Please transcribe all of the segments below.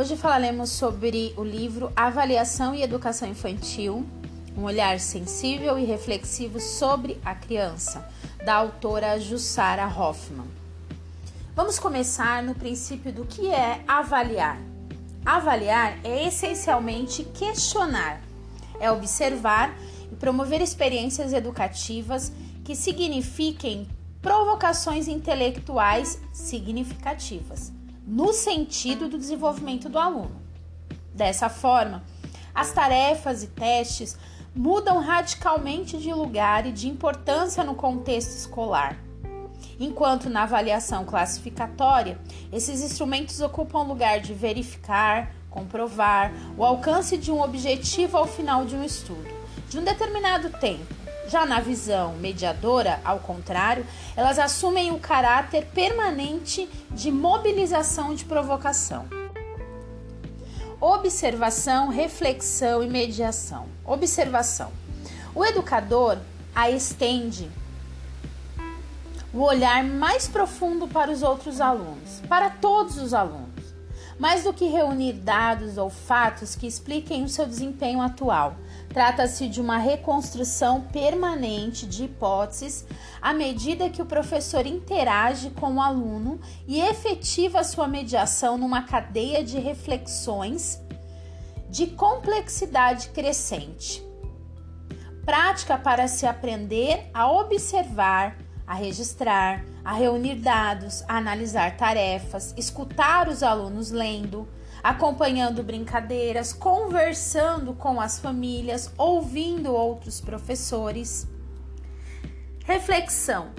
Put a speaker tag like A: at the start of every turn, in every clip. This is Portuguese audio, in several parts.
A: Hoje falaremos sobre o livro Avaliação e Educação Infantil, um olhar sensível e reflexivo sobre a criança, da autora Jussara Hoffman. Vamos começar no princípio do que é avaliar. Avaliar é essencialmente questionar, é observar e promover experiências educativas que signifiquem provocações intelectuais significativas no sentido do desenvolvimento do aluno. Dessa forma, as tarefas e testes mudam radicalmente de lugar e de importância no contexto escolar. Enquanto na avaliação classificatória, esses instrumentos ocupam o lugar de verificar, comprovar o alcance de um objetivo ao final de um estudo, de um determinado tempo já na visão mediadora, ao contrário, elas assumem o caráter permanente de mobilização de provocação. Observação, reflexão e mediação. Observação. O educador a estende o olhar mais profundo para os outros alunos, para todos os alunos mais do que reunir dados ou fatos que expliquem o seu desempenho atual. Trata-se de uma reconstrução permanente de hipóteses à medida que o professor interage com o aluno e efetiva sua mediação numa cadeia de reflexões de complexidade crescente. Prática para se aprender a observar, a registrar, a reunir dados, a analisar tarefas, escutar os alunos lendo, acompanhando brincadeiras, conversando com as famílias, ouvindo outros professores. Reflexão: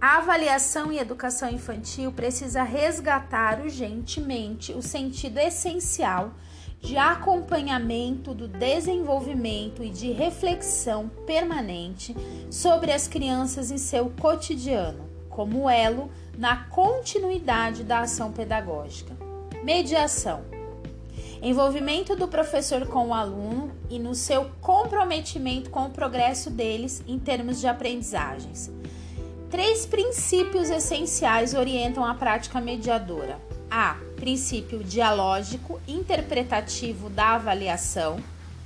A: a avaliação e educação infantil precisa resgatar urgentemente o sentido essencial de acompanhamento do desenvolvimento e de reflexão permanente sobre as crianças em seu cotidiano, como elo na continuidade da ação pedagógica. Mediação. Envolvimento do professor com o aluno e no seu comprometimento com o progresso deles em termos de aprendizagens. Três princípios essenciais orientam a prática mediadora: a. Princípio dialógico interpretativo da avaliação.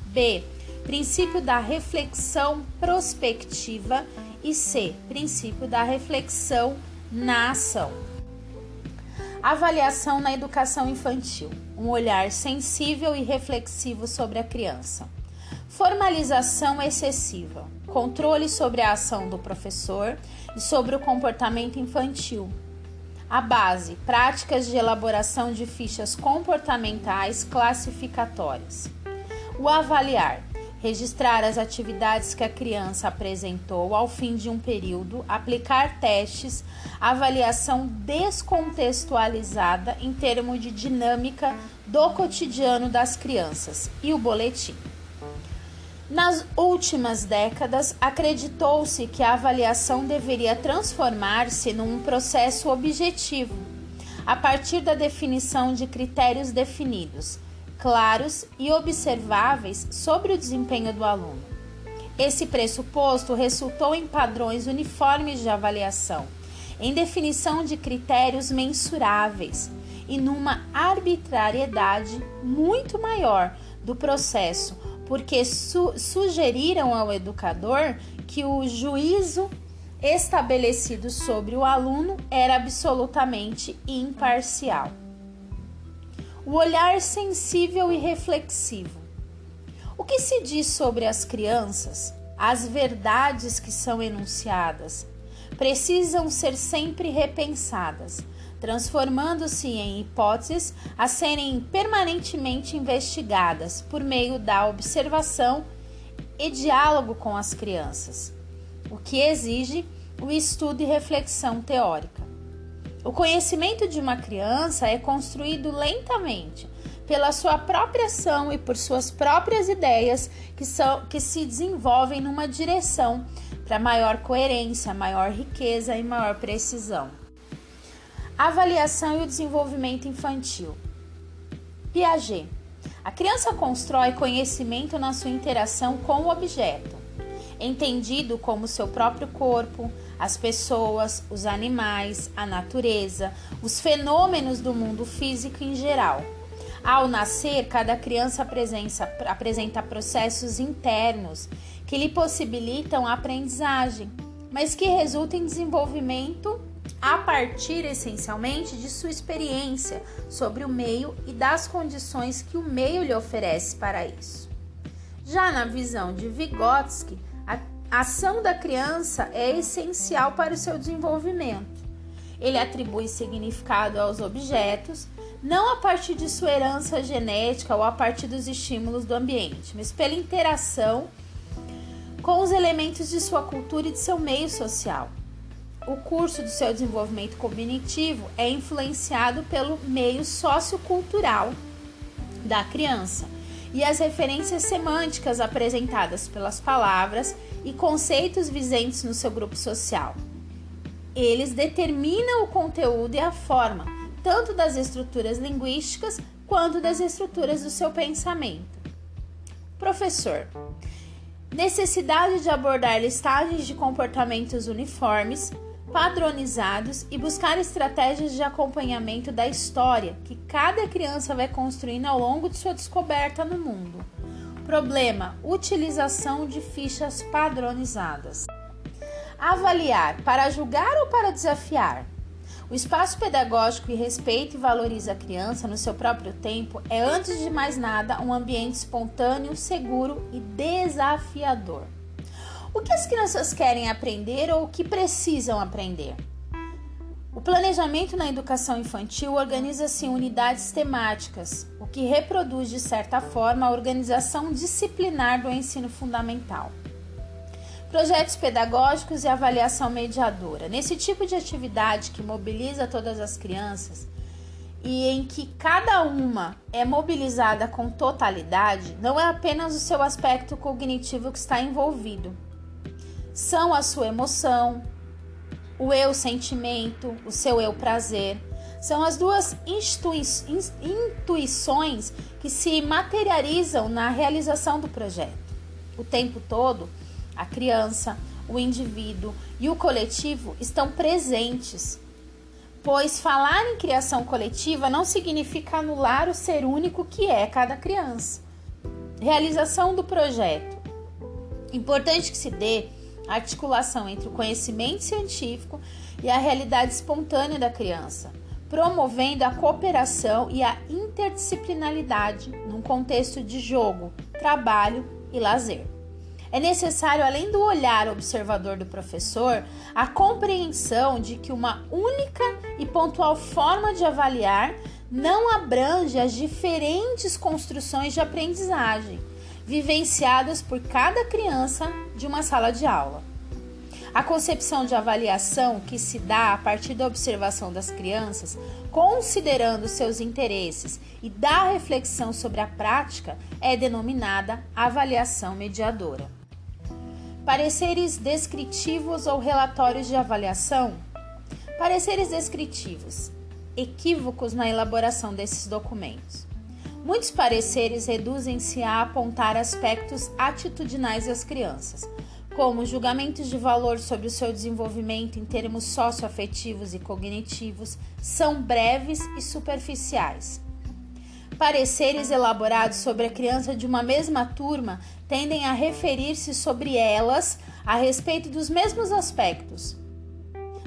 A: B. Princípio da reflexão prospectiva. E C. Princípio da reflexão na ação. Avaliação na educação infantil. Um olhar sensível e reflexivo sobre a criança. Formalização excessiva. Controle sobre a ação do professor e sobre o comportamento infantil a base: práticas de elaboração de fichas comportamentais classificatórias. O avaliar: registrar as atividades que a criança apresentou ao fim de um período, aplicar testes, avaliação descontextualizada em termos de dinâmica do cotidiano das crianças e o boletim. Nas últimas décadas, acreditou-se que a avaliação deveria transformar-se num processo objetivo, a partir da definição de critérios definidos, claros e observáveis sobre o desempenho do aluno. Esse pressuposto resultou em padrões uniformes de avaliação, em definição de critérios mensuráveis e numa arbitrariedade muito maior do processo porque su sugeriram ao educador que o juízo estabelecido sobre o aluno era absolutamente imparcial. O olhar sensível e reflexivo. O que se diz sobre as crianças, as verdades que são enunciadas, precisam ser sempre repensadas transformando-se em hipóteses a serem permanentemente investigadas por meio da observação e diálogo com as crianças, o que exige o estudo e reflexão teórica. O conhecimento de uma criança é construído lentamente pela sua própria ação e por suas próprias ideias que, são, que se desenvolvem numa direção para maior coerência, maior riqueza e maior precisão. Avaliação e o desenvolvimento infantil. Piaget. A criança constrói conhecimento na sua interação com o objeto, entendido como seu próprio corpo, as pessoas, os animais, a natureza, os fenômenos do mundo físico em geral. Ao nascer, cada criança apresenta, processos internos que lhe possibilitam a aprendizagem, mas que resultam em desenvolvimento a partir essencialmente de sua experiência sobre o meio e das condições que o meio lhe oferece para isso. Já na visão de Vygotsky, a ação da criança é essencial para o seu desenvolvimento. Ele atribui significado aos objetos, não a partir de sua herança genética ou a partir dos estímulos do ambiente, mas pela interação com os elementos de sua cultura e de seu meio social. O curso do seu desenvolvimento cognitivo é influenciado pelo meio sociocultural da criança e as referências semânticas apresentadas pelas palavras e conceitos vigentes no seu grupo social. Eles determinam o conteúdo e a forma, tanto das estruturas linguísticas quanto das estruturas do seu pensamento. Professor, necessidade de abordar listagens de comportamentos uniformes, padronizados e buscar estratégias de acompanhamento da história que cada criança vai construindo ao longo de sua descoberta no mundo. Problema: utilização de fichas padronizadas. Avaliar para julgar ou para desafiar. O espaço pedagógico que respeita e valoriza a criança no seu próprio tempo é, antes de mais nada, um ambiente espontâneo, seguro e desafiador. O que as crianças querem aprender ou o que precisam aprender? O planejamento na educação infantil organiza-se em unidades temáticas, o que reproduz, de certa forma, a organização disciplinar do ensino fundamental. Projetos pedagógicos e avaliação mediadora. Nesse tipo de atividade que mobiliza todas as crianças e em que cada uma é mobilizada com totalidade, não é apenas o seu aspecto cognitivo que está envolvido, são a sua emoção, o eu sentimento, o seu eu prazer. São as duas intuições que se materializam na realização do projeto. O tempo todo, a criança, o indivíduo e o coletivo estão presentes, pois falar em criação coletiva não significa anular o ser único que é cada criança. Realização do projeto. Importante que se dê articulação entre o conhecimento científico e a realidade espontânea da criança, promovendo a cooperação e a interdisciplinaridade num contexto de jogo, trabalho e lazer. É necessário, além do olhar observador do professor, a compreensão de que uma única e pontual forma de avaliar não abrange as diferentes construções de aprendizagem vivenciadas por cada criança de uma sala de aula. A concepção de avaliação que se dá a partir da observação das crianças, considerando seus interesses e da reflexão sobre a prática, é denominada avaliação mediadora. Pareceres descritivos ou relatórios de avaliação. Pareceres descritivos. Equívocos na elaboração desses documentos. Muitos pareceres reduzem-se a apontar aspectos atitudinais das crianças, como julgamentos de valor sobre o seu desenvolvimento em termos socioafetivos e cognitivos, são breves e superficiais. Pareceres elaborados sobre a criança de uma mesma turma tendem a referir-se sobre elas a respeito dos mesmos aspectos,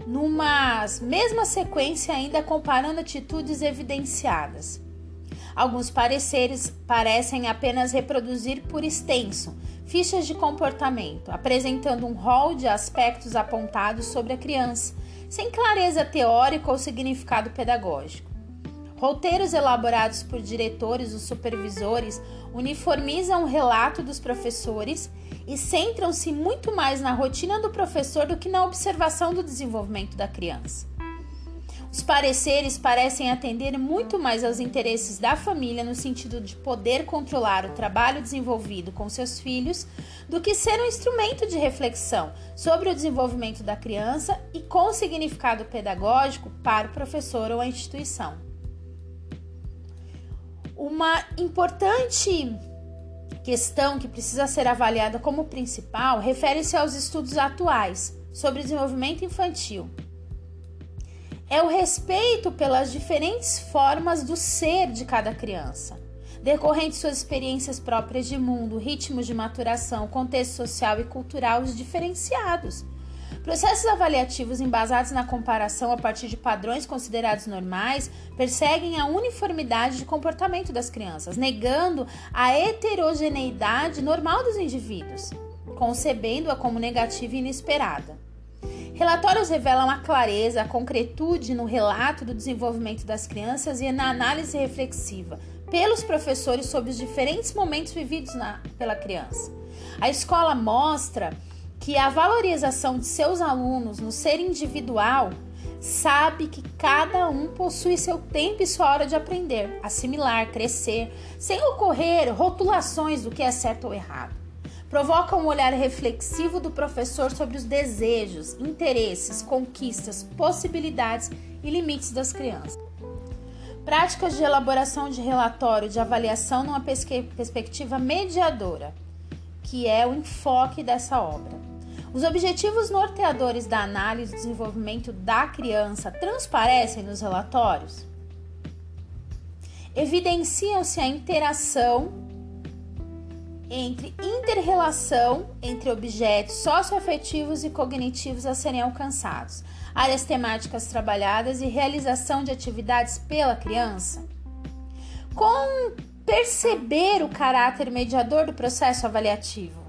A: numa mesma sequência, ainda comparando atitudes evidenciadas. Alguns pareceres parecem apenas reproduzir por extenso fichas de comportamento, apresentando um rol de aspectos apontados sobre a criança, sem clareza teórica ou significado pedagógico. Roteiros elaborados por diretores ou supervisores uniformizam o relato dos professores e centram-se muito mais na rotina do professor do que na observação do desenvolvimento da criança. Os pareceres parecem atender muito mais aos interesses da família no sentido de poder controlar o trabalho desenvolvido com seus filhos do que ser um instrumento de reflexão sobre o desenvolvimento da criança e com significado pedagógico para o professor ou a instituição. Uma importante questão que precisa ser avaliada como principal refere-se aos estudos atuais sobre desenvolvimento infantil é o respeito pelas diferentes formas do ser de cada criança, decorrente de suas experiências próprias de mundo, ritmos de maturação, contexto social e cultural diferenciados. Processos avaliativos embasados na comparação a partir de padrões considerados normais perseguem a uniformidade de comportamento das crianças, negando a heterogeneidade normal dos indivíduos, concebendo-a como negativa e inesperada. Relatórios revelam a clareza, a concretude no relato do desenvolvimento das crianças e na análise reflexiva pelos professores sobre os diferentes momentos vividos na, pela criança. A escola mostra que a valorização de seus alunos no ser individual sabe que cada um possui seu tempo e sua hora de aprender, assimilar, crescer, sem ocorrer rotulações do que é certo ou errado. Provoca um olhar reflexivo do professor sobre os desejos, interesses, conquistas, possibilidades e limites das crianças. Práticas de elaboração de relatório de avaliação numa perspectiva mediadora, que é o enfoque dessa obra. Os objetivos norteadores da análise e desenvolvimento da criança transparecem nos relatórios? Evidenciam-se a interação entre interrelação entre objetos socioafetivos e cognitivos a serem alcançados, áreas temáticas trabalhadas e realização de atividades pela criança. Com perceber o caráter mediador do processo avaliativo,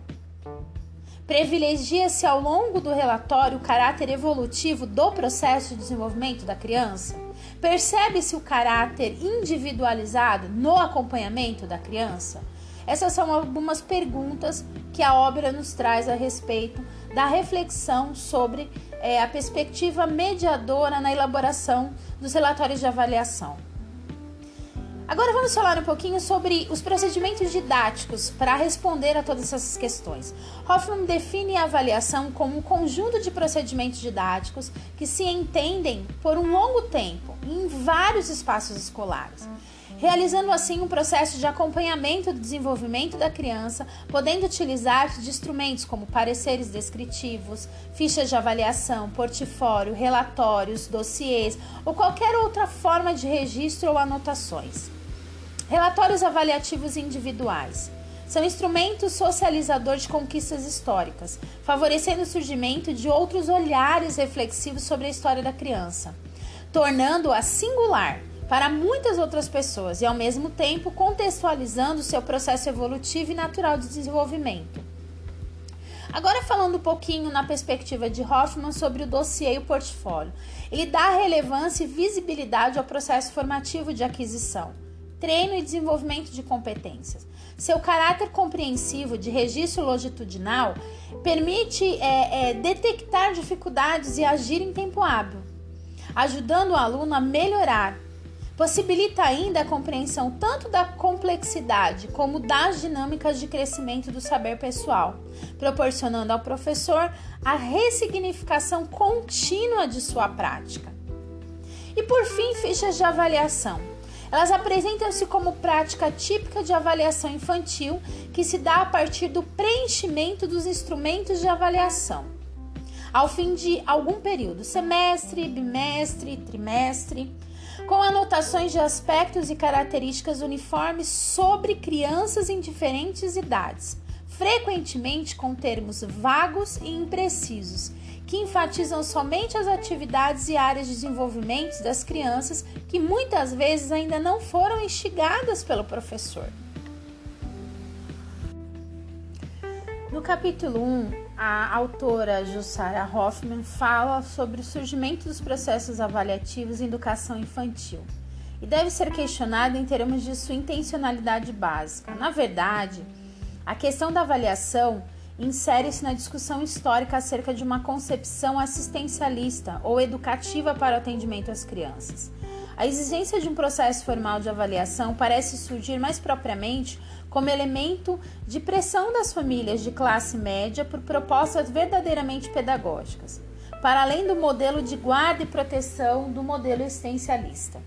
A: Privilegia-se ao longo do relatório o caráter evolutivo do processo de desenvolvimento da criança? Percebe-se o caráter individualizado no acompanhamento da criança? Essas são algumas perguntas que a obra nos traz a respeito da reflexão sobre é, a perspectiva mediadora na elaboração dos relatórios de avaliação. Agora vamos falar um pouquinho sobre os procedimentos didáticos para responder a todas essas questões. Hoffman define a avaliação como um conjunto de procedimentos didáticos que se entendem por um longo tempo em vários espaços escolares realizando assim um processo de acompanhamento do desenvolvimento da criança, podendo utilizar de instrumentos como pareceres descritivos, fichas de avaliação, portfólio, relatórios, dossiês ou qualquer outra forma de registro ou anotações. Relatórios avaliativos individuais. São instrumentos socializadores de conquistas históricas, favorecendo o surgimento de outros olhares reflexivos sobre a história da criança, tornando-a singular para muitas outras pessoas e, ao mesmo tempo, contextualizando seu processo evolutivo e natural de desenvolvimento. Agora, falando um pouquinho na perspectiva de Hoffman sobre o dossiê e o portfólio, ele dá relevância e visibilidade ao processo formativo de aquisição treino e desenvolvimento de competências. Seu caráter compreensivo de registro longitudinal permite é, é, detectar dificuldades e agir em tempo hábil, ajudando o aluno a melhorar. Possibilita ainda a compreensão tanto da complexidade como das dinâmicas de crescimento do saber pessoal, proporcionando ao professor a ressignificação contínua de sua prática. E por fim, fichas de avaliação elas apresentam-se como prática típica de avaliação infantil que se dá a partir do preenchimento dos instrumentos de avaliação. Ao fim de algum período, semestre, bimestre, trimestre, com anotações de aspectos e características uniformes sobre crianças em diferentes idades, frequentemente com termos vagos e imprecisos, que enfatizam somente as atividades e áreas de desenvolvimento das crianças que muitas vezes ainda não foram instigadas pelo professor. No capítulo 1, a autora Jussara Hoffman fala sobre o surgimento dos processos avaliativos em educação infantil e deve ser questionado em termos de sua intencionalidade básica. Na verdade, a questão da avaliação insere-se na discussão histórica acerca de uma concepção assistencialista ou educativa para o atendimento às crianças. A exigência de um processo formal de avaliação parece surgir mais propriamente como elemento de pressão das famílias de classe média por propostas verdadeiramente pedagógicas, para além do modelo de guarda e proteção do modelo existencialista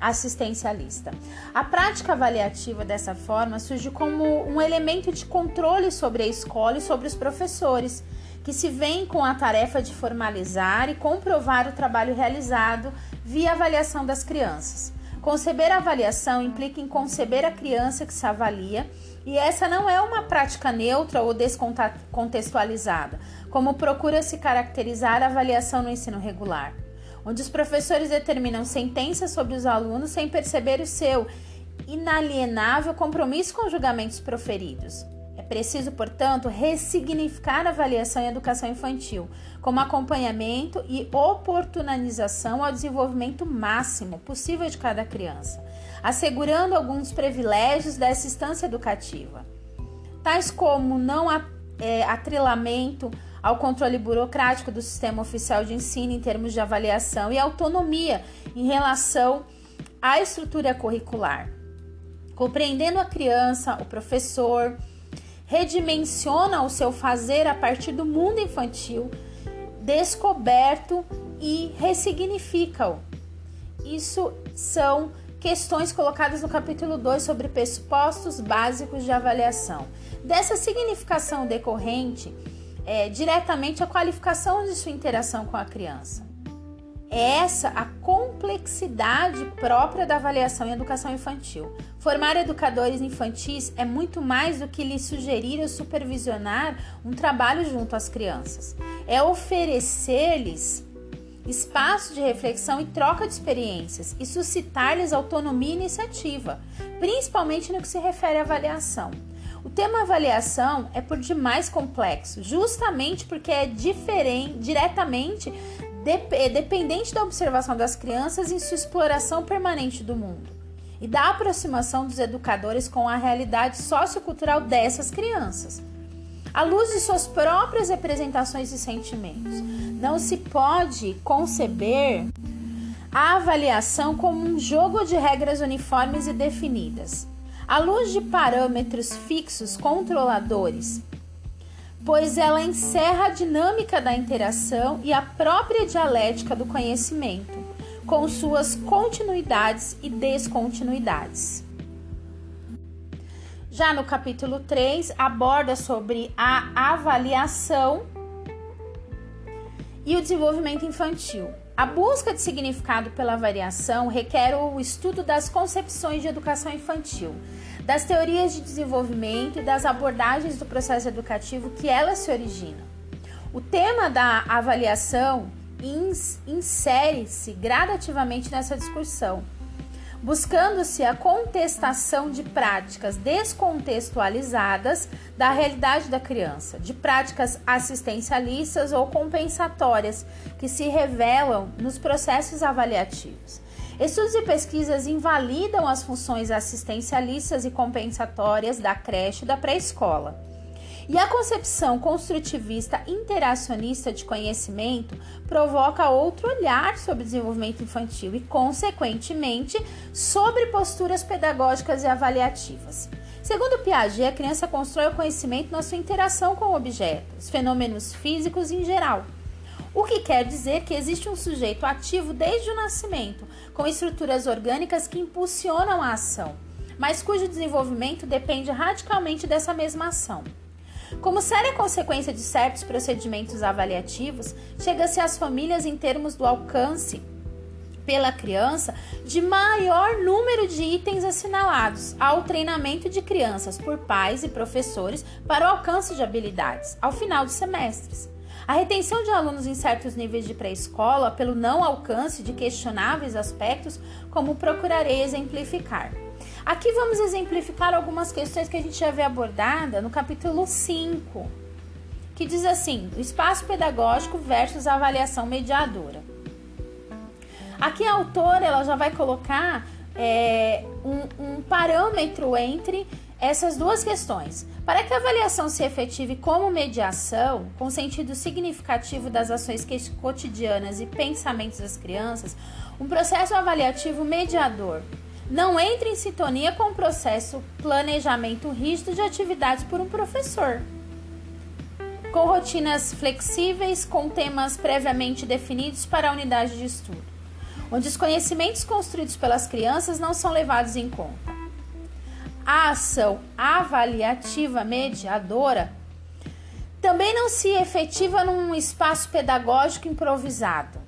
A: assistencialista. A prática avaliativa dessa forma surge como um elemento de controle sobre a escola e sobre os professores, que se vem com a tarefa de formalizar e comprovar o trabalho realizado via avaliação das crianças. Conceber a avaliação implica em conceber a criança que se avalia, e essa não é uma prática neutra ou descontextualizada, como procura se caracterizar a avaliação no ensino regular, onde os professores determinam sentenças sobre os alunos sem perceber o seu inalienável compromisso com os julgamentos proferidos. Preciso, portanto, ressignificar a avaliação em educação infantil como acompanhamento e oportunização ao desenvolvimento máximo possível de cada criança, assegurando alguns privilégios dessa instância educativa, tais como não é, atrelamento ao controle burocrático do sistema oficial de ensino em termos de avaliação e autonomia em relação à estrutura curricular. Compreendendo a criança, o professor, redimensiona o seu fazer a partir do mundo infantil, descoberto e ressignifica-o. Isso são questões colocadas no capítulo 2 sobre pressupostos básicos de avaliação. Dessa significação decorrente, é, diretamente a qualificação de sua interação com a criança. É essa a complexidade própria da avaliação em educação infantil. Formar educadores infantis é muito mais do que lhes sugerir ou supervisionar um trabalho junto às crianças. É oferecer-lhes espaço de reflexão e troca de experiências e suscitar-lhes autonomia e iniciativa, principalmente no que se refere à avaliação. O tema avaliação é por demais complexo, justamente porque é diferente, diretamente dependente da observação das crianças em sua exploração permanente do mundo e da aproximação dos educadores com a realidade sociocultural dessas crianças, à luz de suas próprias representações e sentimentos. Não se pode conceber a avaliação como um jogo de regras uniformes e definidas, à luz de parâmetros fixos controladores pois ela encerra a dinâmica da interação e a própria dialética do conhecimento, com suas continuidades e descontinuidades. Já no capítulo 3, aborda sobre a avaliação e o desenvolvimento infantil. A busca de significado pela variação requer o estudo das concepções de educação infantil, das teorias de desenvolvimento e das abordagens do processo educativo que elas se originam. O tema da avaliação insere-se gradativamente nessa discussão, buscando-se a contestação de práticas descontextualizadas da realidade da criança, de práticas assistencialistas ou compensatórias que se revelam nos processos avaliativos. Estudos e pesquisas invalidam as funções assistencialistas e compensatórias da creche e da pré-escola. E a concepção construtivista interacionista de conhecimento provoca outro olhar sobre o desenvolvimento infantil e, consequentemente, sobre posturas pedagógicas e avaliativas. Segundo Piaget, a criança constrói o conhecimento na sua interação com objetos, fenômenos físicos em geral. O que quer dizer que existe um sujeito ativo desde o nascimento, com estruturas orgânicas que impulsionam a ação, mas cujo desenvolvimento depende radicalmente dessa mesma ação. Como séria consequência de certos procedimentos avaliativos, chega-se às famílias em termos do alcance pela criança de maior número de itens assinalados ao treinamento de crianças por pais e professores para o alcance de habilidades ao final dos semestres. A retenção de alunos em certos níveis de pré-escola pelo não alcance de questionáveis aspectos, como procurarei exemplificar. Aqui vamos exemplificar algumas questões que a gente já vê abordada no capítulo 5, que diz assim: o espaço pedagógico versus a avaliação mediadora. Aqui a autora ela já vai colocar é, um, um parâmetro entre essas duas questões. Para que a avaliação se efetive como mediação, com sentido significativo das ações cotidianas e pensamentos das crianças, um processo avaliativo mediador não entra em sintonia com o processo planejamento rígido de atividades por um professor. Com rotinas flexíveis, com temas previamente definidos para a unidade de estudo, onde os conhecimentos construídos pelas crianças não são levados em conta a ação avaliativa mediadora Também não se efetiva num espaço pedagógico improvisado.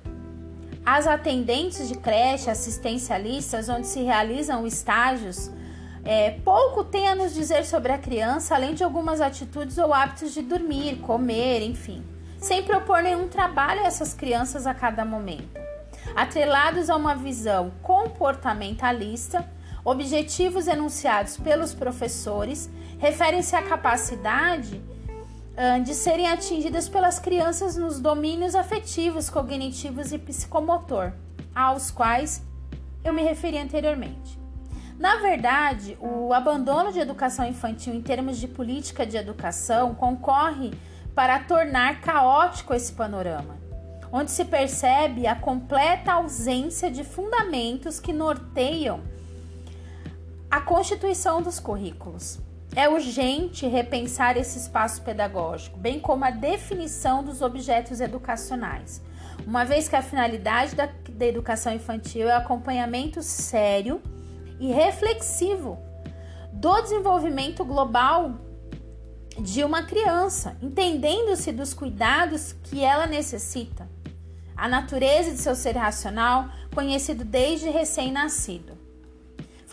A: As atendentes de creche, assistencialistas, onde se realizam estágios, é, pouco tem a nos dizer sobre a criança, além de algumas atitudes ou hábitos de dormir, comer, enfim, sem propor nenhum trabalho a essas crianças a cada momento. Atrelados a uma visão comportamentalista, objetivos enunciados pelos professores referem-se à capacidade de serem atingidas pelas crianças nos domínios afetivos, cognitivos e psicomotor, aos quais eu me referi anteriormente. Na verdade, o abandono de educação infantil em termos de política de educação concorre para tornar caótico esse panorama, onde se percebe a completa ausência de fundamentos que norteiam a constituição dos currículos. É urgente repensar esse espaço pedagógico, bem como a definição dos objetos educacionais, uma vez que a finalidade da, da educação infantil é o acompanhamento sério e reflexivo do desenvolvimento global de uma criança, entendendo-se dos cuidados que ela necessita, a natureza de seu ser racional, conhecido desde recém-nascido.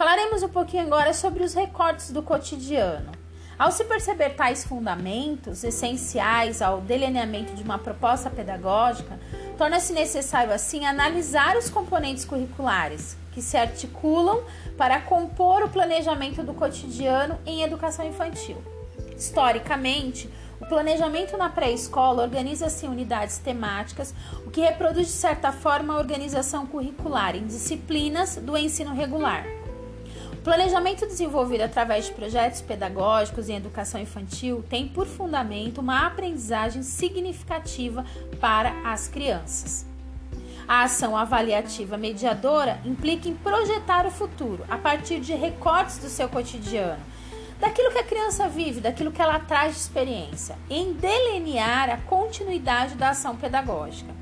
A: Falaremos um pouquinho agora sobre os recortes do cotidiano. Ao se perceber tais fundamentos essenciais ao delineamento de uma proposta pedagógica, torna-se necessário, assim, analisar os componentes curriculares que se articulam para compor o planejamento do cotidiano em educação infantil. Historicamente, o planejamento na pré-escola organiza-se em unidades temáticas, o que reproduz de certa forma a organização curricular em disciplinas do ensino regular. Planejamento desenvolvido através de projetos pedagógicos em educação infantil tem por fundamento uma aprendizagem significativa para as crianças. A ação avaliativa mediadora implica em projetar o futuro a partir de recortes do seu cotidiano, daquilo que a criança vive, daquilo que ela traz de experiência, em delinear a continuidade da ação pedagógica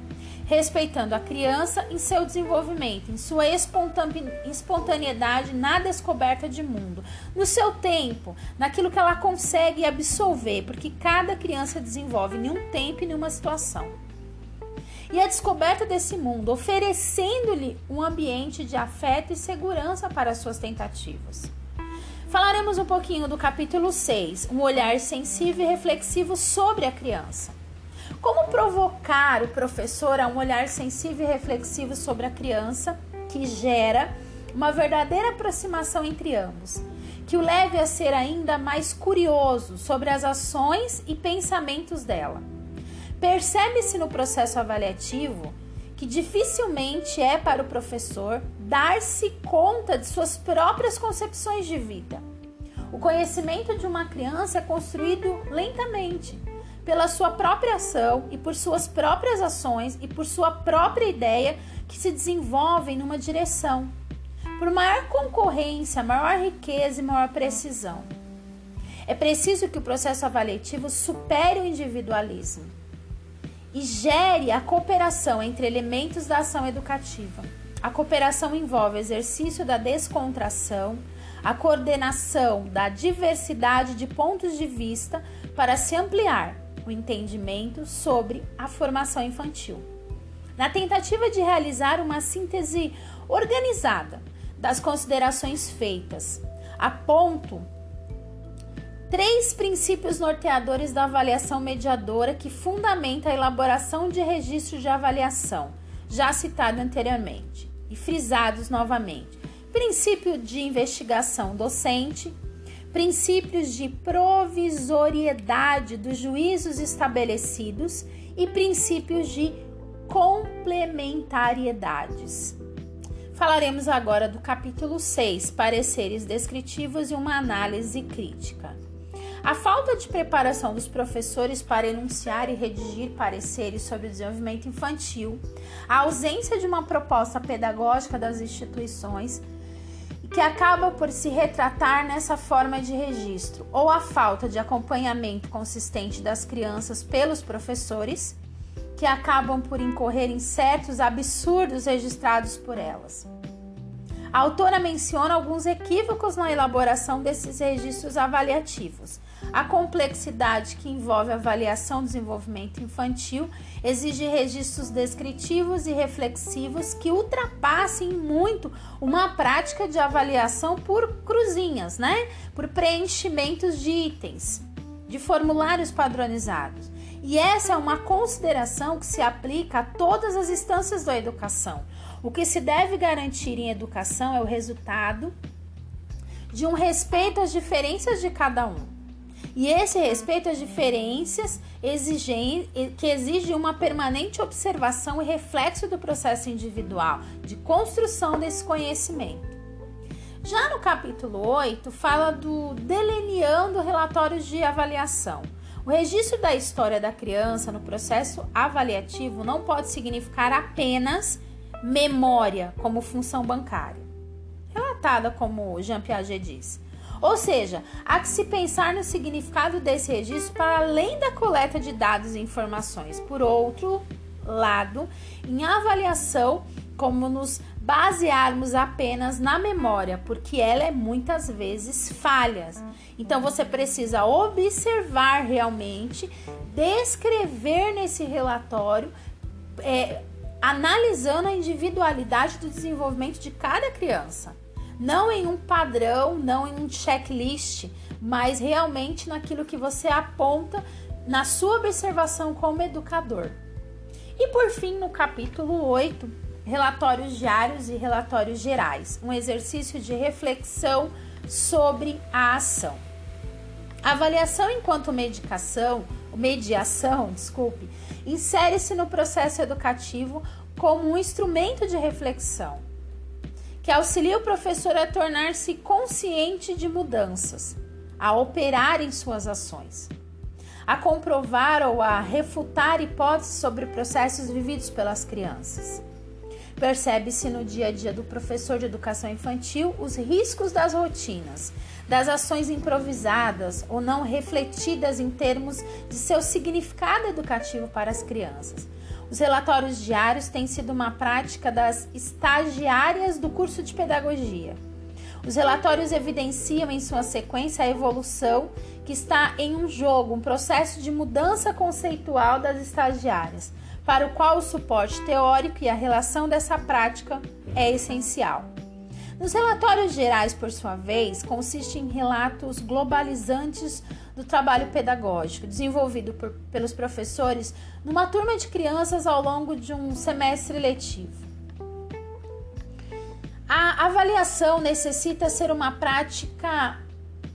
A: respeitando a criança em seu desenvolvimento, em sua espontaneidade na descoberta de mundo, no seu tempo, naquilo que ela consegue absolver, porque cada criança desenvolve em um tempo e em uma situação. E a descoberta desse mundo, oferecendo-lhe um ambiente de afeto e segurança para suas tentativas. Falaremos um pouquinho do capítulo 6, um olhar sensível e reflexivo sobre a criança. Como provocar o professor a um olhar sensível e reflexivo sobre a criança que gera uma verdadeira aproximação entre ambos, que o leve a ser ainda mais curioso sobre as ações e pensamentos dela. Percebe-se no processo avaliativo que dificilmente é para o professor dar-se conta de suas próprias concepções de vida. O conhecimento de uma criança é construído lentamente pela sua própria ação e por suas próprias ações e por sua própria ideia que se desenvolvem numa direção, por maior concorrência, maior riqueza e maior precisão. É preciso que o processo avaliativo supere o individualismo e gere a cooperação entre elementos da ação educativa. A cooperação envolve o exercício da descontração, a coordenação da diversidade de pontos de vista para se ampliar o entendimento sobre a formação infantil. Na tentativa de realizar uma síntese organizada das considerações feitas, aponto três princípios norteadores da avaliação mediadora que fundamenta a elaboração de registros de avaliação, já citado anteriormente e frisados novamente. Princípio de investigação docente, princípios de provisoriedade dos juízos estabelecidos e princípios de complementariedades. Falaremos agora do capítulo 6, pareceres descritivos e uma análise crítica. A falta de preparação dos professores para enunciar e redigir pareceres sobre o desenvolvimento infantil, a ausência de uma proposta pedagógica das instituições, que acaba por se retratar nessa forma de registro, ou a falta de acompanhamento consistente das crianças pelos professores, que acabam por incorrer em certos absurdos registrados por elas. A autora menciona alguns equívocos na elaboração desses registros avaliativos, A complexidade que envolve avaliação do desenvolvimento infantil exige registros descritivos e reflexivos que ultrapassem muito uma prática de avaliação por cruzinhas, né? Por preenchimentos de itens, de formulários padronizados. E essa é uma consideração que se aplica a todas as instâncias da educação. O que se deve garantir em educação é o resultado de um respeito às diferenças de cada um e esse respeito às diferenças que exige uma permanente observação e reflexo do processo individual de construção desse conhecimento. Já no capítulo 8, fala do delineando relatórios de avaliação. O registro da história da criança no processo avaliativo não pode significar apenas memória como função bancária, relatada como Jean Piaget diz ou seja, há que se pensar no significado desse registro para além da coleta de dados e informações. Por outro lado, em avaliação, como nos basearmos apenas na memória, porque ela é muitas vezes falha. Então você precisa observar realmente, descrever nesse relatório, é, analisando a individualidade do desenvolvimento de cada criança não em um padrão, não em um checklist, mas realmente naquilo que você aponta na sua observação como educador. E por fim, no capítulo 8, relatórios diários e relatórios gerais, um exercício de reflexão sobre a ação. A avaliação enquanto medicação, mediação, desculpe, insere-se no processo educativo como um instrumento de reflexão que auxilia o professor a tornar-se consciente de mudanças, a operar em suas ações, a comprovar ou a refutar hipóteses sobre processos vividos pelas crianças. Percebe-se no dia a dia do professor de educação infantil os riscos das rotinas, das ações improvisadas ou não refletidas em termos de seu significado educativo para as crianças os relatórios diários têm sido uma prática das estagiárias do curso de pedagogia. Os relatórios evidenciam em sua sequência a evolução que está em um jogo, um processo de mudança conceitual das estagiárias, para o qual o suporte teórico e a relação dessa prática é essencial. Nos relatórios gerais, por sua vez, consistem em relatos globalizantes do trabalho pedagógico desenvolvido por, pelos professores numa turma de crianças ao longo de um semestre letivo. A avaliação necessita ser uma prática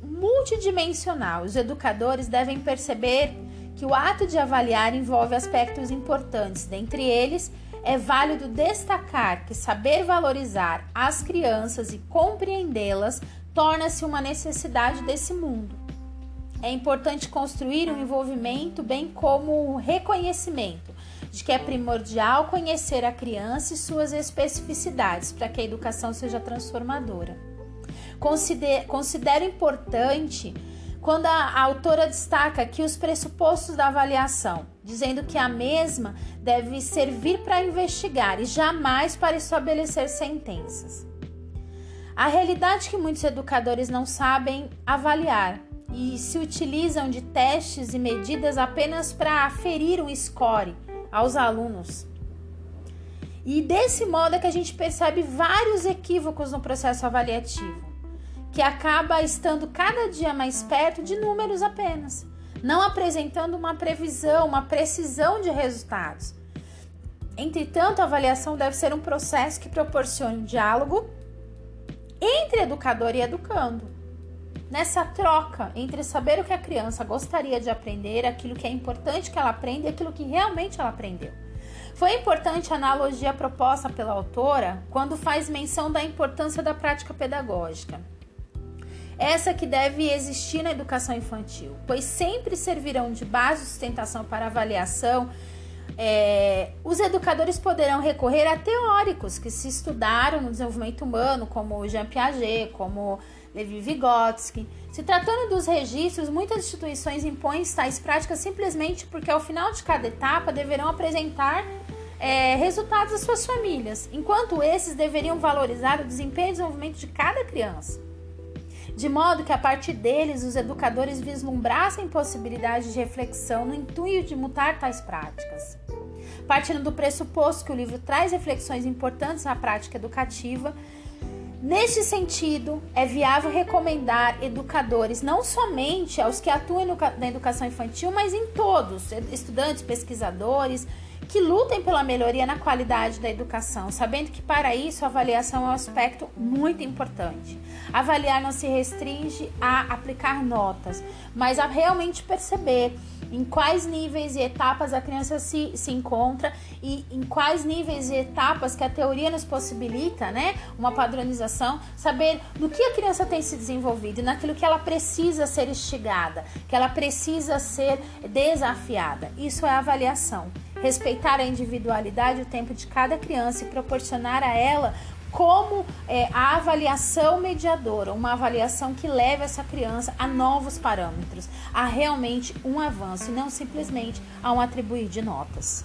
A: multidimensional. Os educadores devem perceber que o ato de avaliar envolve aspectos importantes, dentre eles é válido destacar que saber valorizar as crianças e compreendê-las torna-se uma necessidade desse mundo. É importante construir um envolvimento, bem como o reconhecimento de que é primordial conhecer a criança e suas especificidades para que a educação seja transformadora. Considero, considero importante quando a, autora destaca aqui os pressupostos da avaliação, dizendo que a mesma deve servir para investigar e jamais para estabelecer sentenças. A realidade é que muitos educadores não sabem avaliar e se utilizam de testes e medidas apenas para aferir um score aos alunos. E desse modo é que a gente percebe vários equívocos no processo avaliativo que acaba estando cada dia mais perto de números apenas, não apresentando uma previsão, uma precisão de resultados. Entretanto, a avaliação deve ser um processo que proporcione um diálogo entre educador e educando. Nessa troca entre saber o que a criança gostaria de aprender, aquilo que é importante que ela aprenda e aquilo que realmente ela aprendeu. Foi importante a analogia proposta pela autora quando faz menção da importância da prática pedagógica essa que deve existir na educação infantil, pois sempre servirão de base de sustentação para avaliação. É, os educadores poderão recorrer a teóricos que se estudaram no desenvolvimento humano, como Jean Piaget, como Levi Vygotsky. Se tratando dos registros, muitas instituições impõem tais práticas simplesmente porque ao final de cada etapa deverão apresentar é, resultados às suas famílias, enquanto esses deveriam valorizar o desempenho e desenvolvimento de cada criança. de modo que a partir deles os educadores vislumbrassem possibilidades de reflexão no intuito de mutar tais práticas. Partindo do pressuposto que o livro traz reflexões importantes na prática educativa, Neste sentido, é viável recomendar educadores não somente aos que atuam na educação infantil, mas em todos, estudantes, pesquisadores, que lutem pela melhoria na qualidade da educação, sabendo que para isso a avaliação é um aspecto muito importante. Avaliar não se restringe a aplicar notas, mas a realmente perceber em quais níveis e etapas a criança se, se encontra e em quais níveis e etapas que a teoria nos possibilita, né? Uma padronização, saber no que a criança tem se desenvolvido e naquilo que ela precisa ser instigada, que ela precisa ser desafiada. Isso é avaliação. Respeitar a individualidade, o tempo de cada criança e proporcionar a ela como é, a avaliação mediadora, uma avaliação que leve essa criança a novos parâmetros, a realmente um avanço e não simplesmente a um atribuir de notas.